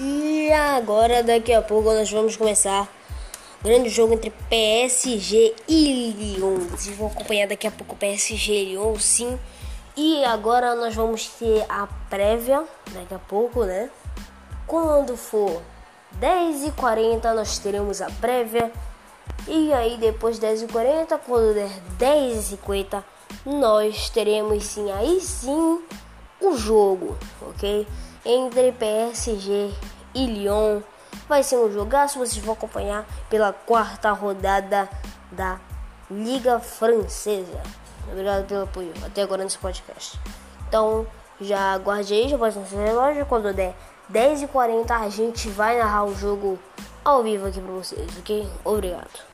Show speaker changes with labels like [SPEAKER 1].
[SPEAKER 1] já agora, daqui a pouco, nós vamos começar grande jogo entre PSG e Lyon. Vocês vão acompanhar daqui a pouco PSG e Lyon, sim. E agora nós vamos ter a prévia, daqui a pouco, né? Quando for 10h40, nós teremos a prévia. E aí, depois 10h40, quando der 10h50, nós teremos sim, aí sim, o jogo, ok? Entre PSG e Lyon. Vai ser um jogaço, vocês vão acompanhar pela quarta rodada da Liga Francesa. Obrigado pelo apoio até agora nesse podcast. Então, já aguarde aí, já pode seu relógio. Quando der 10h40, a gente vai narrar o jogo ao vivo aqui pra vocês, ok? Obrigado.